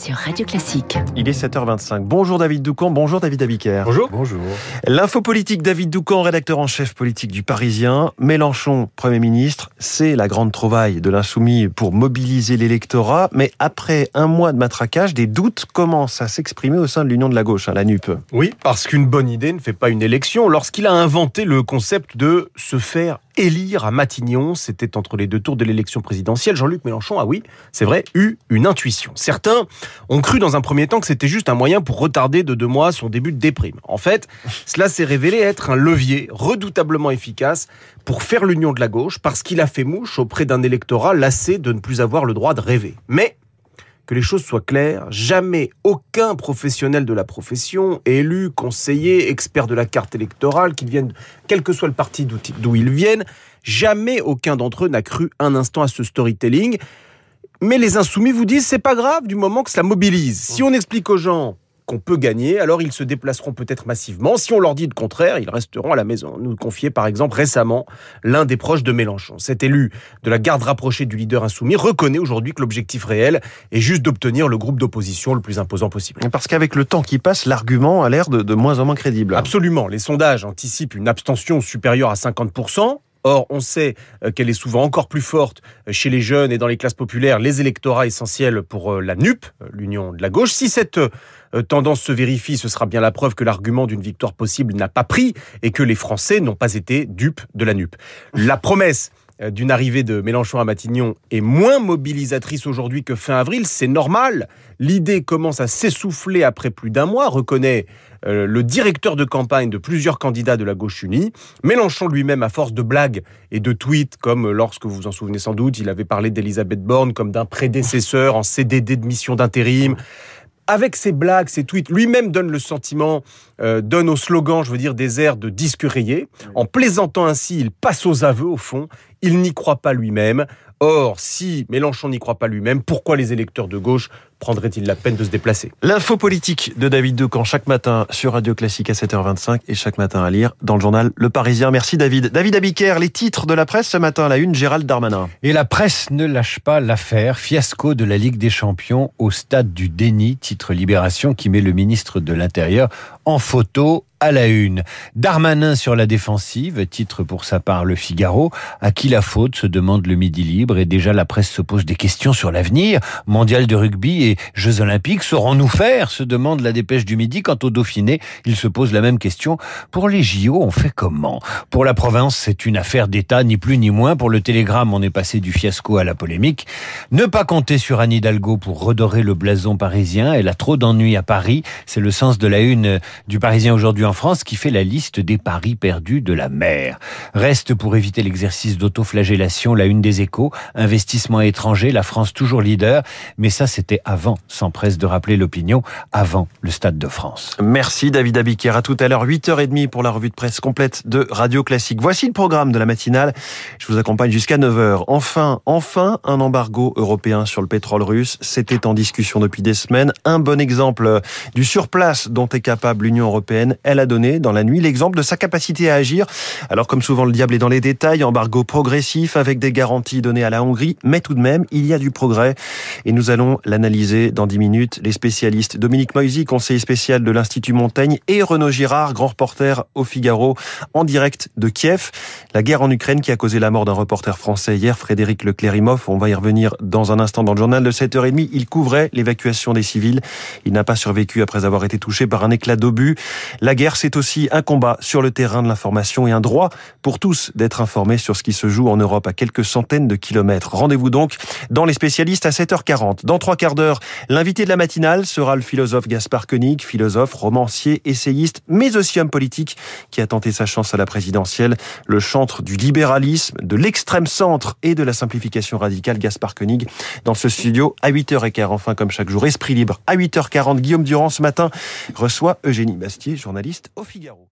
sur Radio Classique. Il est 7h25. Bonjour David Doucan, bonjour David Abiker. Bonjour. Bonjour. L'info politique David Doucan, rédacteur en chef politique du Parisien. Mélenchon, Premier ministre, c'est la grande trouvaille de l'insoumis pour mobiliser l'électorat. Mais après un mois de matraquage, des doutes commencent à s'exprimer au sein de l'Union de la gauche, à la NUP. Oui, parce qu'une bonne idée ne fait pas une élection. Lorsqu'il a inventé le concept de se faire élire à Matignon, c'était entre les deux tours de l'élection présidentielle, Jean-Luc Mélenchon a, oui, c'est vrai, eu une intuition. Certains ont cru dans un premier temps que c'était juste un moyen pour retarder de deux mois son début de déprime. En fait, cela s'est révélé être un levier redoutablement efficace pour faire l'union de la gauche, parce qu'il a fait mouche auprès d'un électorat lassé de ne plus avoir le droit de rêver. Mais que les choses soient claires, jamais aucun professionnel de la profession, élu, conseiller, expert de la carte électorale, qu'ils viennent, quel que soit le parti d'où ils viennent, jamais aucun d'entre eux n'a cru un instant à ce storytelling. Mais les insoumis vous disent c'est pas grave du moment que cela mobilise. Si on explique aux gens qu'on peut gagner, alors ils se déplaceront peut-être massivement. Si on leur dit le contraire, ils resteront à la maison. Nous confiait par exemple récemment l'un des proches de Mélenchon. Cet élu de la garde rapprochée du leader insoumis reconnaît aujourd'hui que l'objectif réel est juste d'obtenir le groupe d'opposition le plus imposant possible. Parce qu'avec le temps qui passe, l'argument a l'air de, de moins en moins crédible. Absolument. Les sondages anticipent une abstention supérieure à 50%. Or, on sait euh, qu'elle est souvent encore plus forte euh, chez les jeunes et dans les classes populaires, les électorats essentiels pour euh, la NUP, l'Union de la gauche. Si cette tendance se vérifie, ce sera bien la preuve que l'argument d'une victoire possible n'a pas pris et que les Français n'ont pas été dupes de la NUP. La promesse d'une arrivée de Mélenchon à Matignon est moins mobilisatrice aujourd'hui que fin avril, c'est normal. L'idée commence à s'essouffler après plus d'un mois, reconnaît euh, le directeur de campagne de plusieurs candidats de la gauche unie. Mélenchon lui-même, à force de blagues et de tweets, comme lorsque vous vous en souvenez sans doute, il avait parlé d'Elisabeth Borne comme d'un prédécesseur en CDD de mission d'intérim avec ses blagues, ses tweets, lui-même donne le sentiment, euh, donne au slogan, je veux dire, des airs de disque rayé. En plaisantant ainsi, il passe aux aveux, au fond. Il n'y croit pas lui-même. Or, si Mélenchon n'y croit pas lui-même, pourquoi les électeurs de gauche prendraient-ils la peine de se déplacer? L'info politique de David Decamp chaque matin sur Radio Classique à 7h25 et chaque matin à lire dans le journal Le Parisien. Merci David. David Abiker, les titres de la presse ce matin à la une, Gérald Darmanin. Et la presse ne lâche pas l'affaire. Fiasco de la Ligue des Champions au stade du déni, titre Libération qui met le ministre de l'Intérieur en photo à la une. Darmanin sur la défensive, titre pour sa part Le Figaro. À qui la faute se demande le Midi Libre et déjà la presse se pose des questions sur l'avenir. Mondial de rugby et Jeux Olympiques, saurons-nous faire se demande la dépêche du Midi. Quant au Dauphiné, il se pose la même question. Pour les JO, on fait comment? Pour la province, c'est une affaire d'État, ni plus ni moins. Pour le Télégramme, on est passé du fiasco à la polémique. Ne pas compter sur Anne Hidalgo pour redorer le blason parisien. Elle a trop d'ennuis à Paris. C'est le sens de la une du Parisien aujourd'hui en France qui fait la liste des paris perdus de la mer. Reste pour éviter l'exercice d'autoflagellation la une des échos, investissement étranger, la France toujours leader, mais ça c'était avant, sans presse de rappeler l'opinion, avant le Stade de France. Merci David Abiker, à tout à l'heure 8h30 pour la revue de presse complète de Radio Classique. Voici le programme de la matinale, je vous accompagne jusqu'à 9h. Enfin, enfin un embargo européen sur le pétrole russe, c'était en discussion depuis des semaines, un bon exemple du surplace dont est capable l'Union européenne, elle a donné dans la nuit l'exemple de sa capacité à agir. Alors comme souvent le diable est dans les détails, embargo progressif avec des garanties données à la Hongrie, mais tout de même il y a du progrès et nous allons l'analyser dans 10 minutes. Les spécialistes Dominique Moisy, conseiller spécial de l'Institut Montaigne et Renaud Girard, grand reporter au Figaro en direct de Kiev. La guerre en Ukraine qui a causé la mort d'un reporter français hier, Frédéric Leclérimov. On va y revenir dans un instant dans le journal de 7h30. Il couvrait l'évacuation des civils. Il n'a pas survécu après avoir été touché par un éclat La guerre, c'est aussi un combat sur le terrain de l'information et un droit pour tous d'être informés sur ce qui se joue en Europe à quelques centaines de kilomètres. Rendez-vous donc dans les spécialistes à 7h40. Dans trois quarts d'heure, l'invité de la matinale sera le philosophe Gaspard Koenig, philosophe, romancier, essayiste, mais aussi homme politique qui a tenté sa chance à la présidentielle, le chantre du libéralisme, de l'extrême centre et de la simplification radicale Gaspard Koenig dans ce studio à 8h15. Enfin, comme chaque jour, Esprit Libre à 8h40. Guillaume Durand ce matin reçoit Eugénie Bastier, journaliste au Figaro.